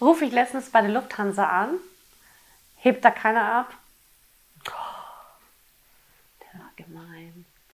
rufe ich letztens bei der Lufthansa an, hebt da keiner ab. Oh, der war gemein.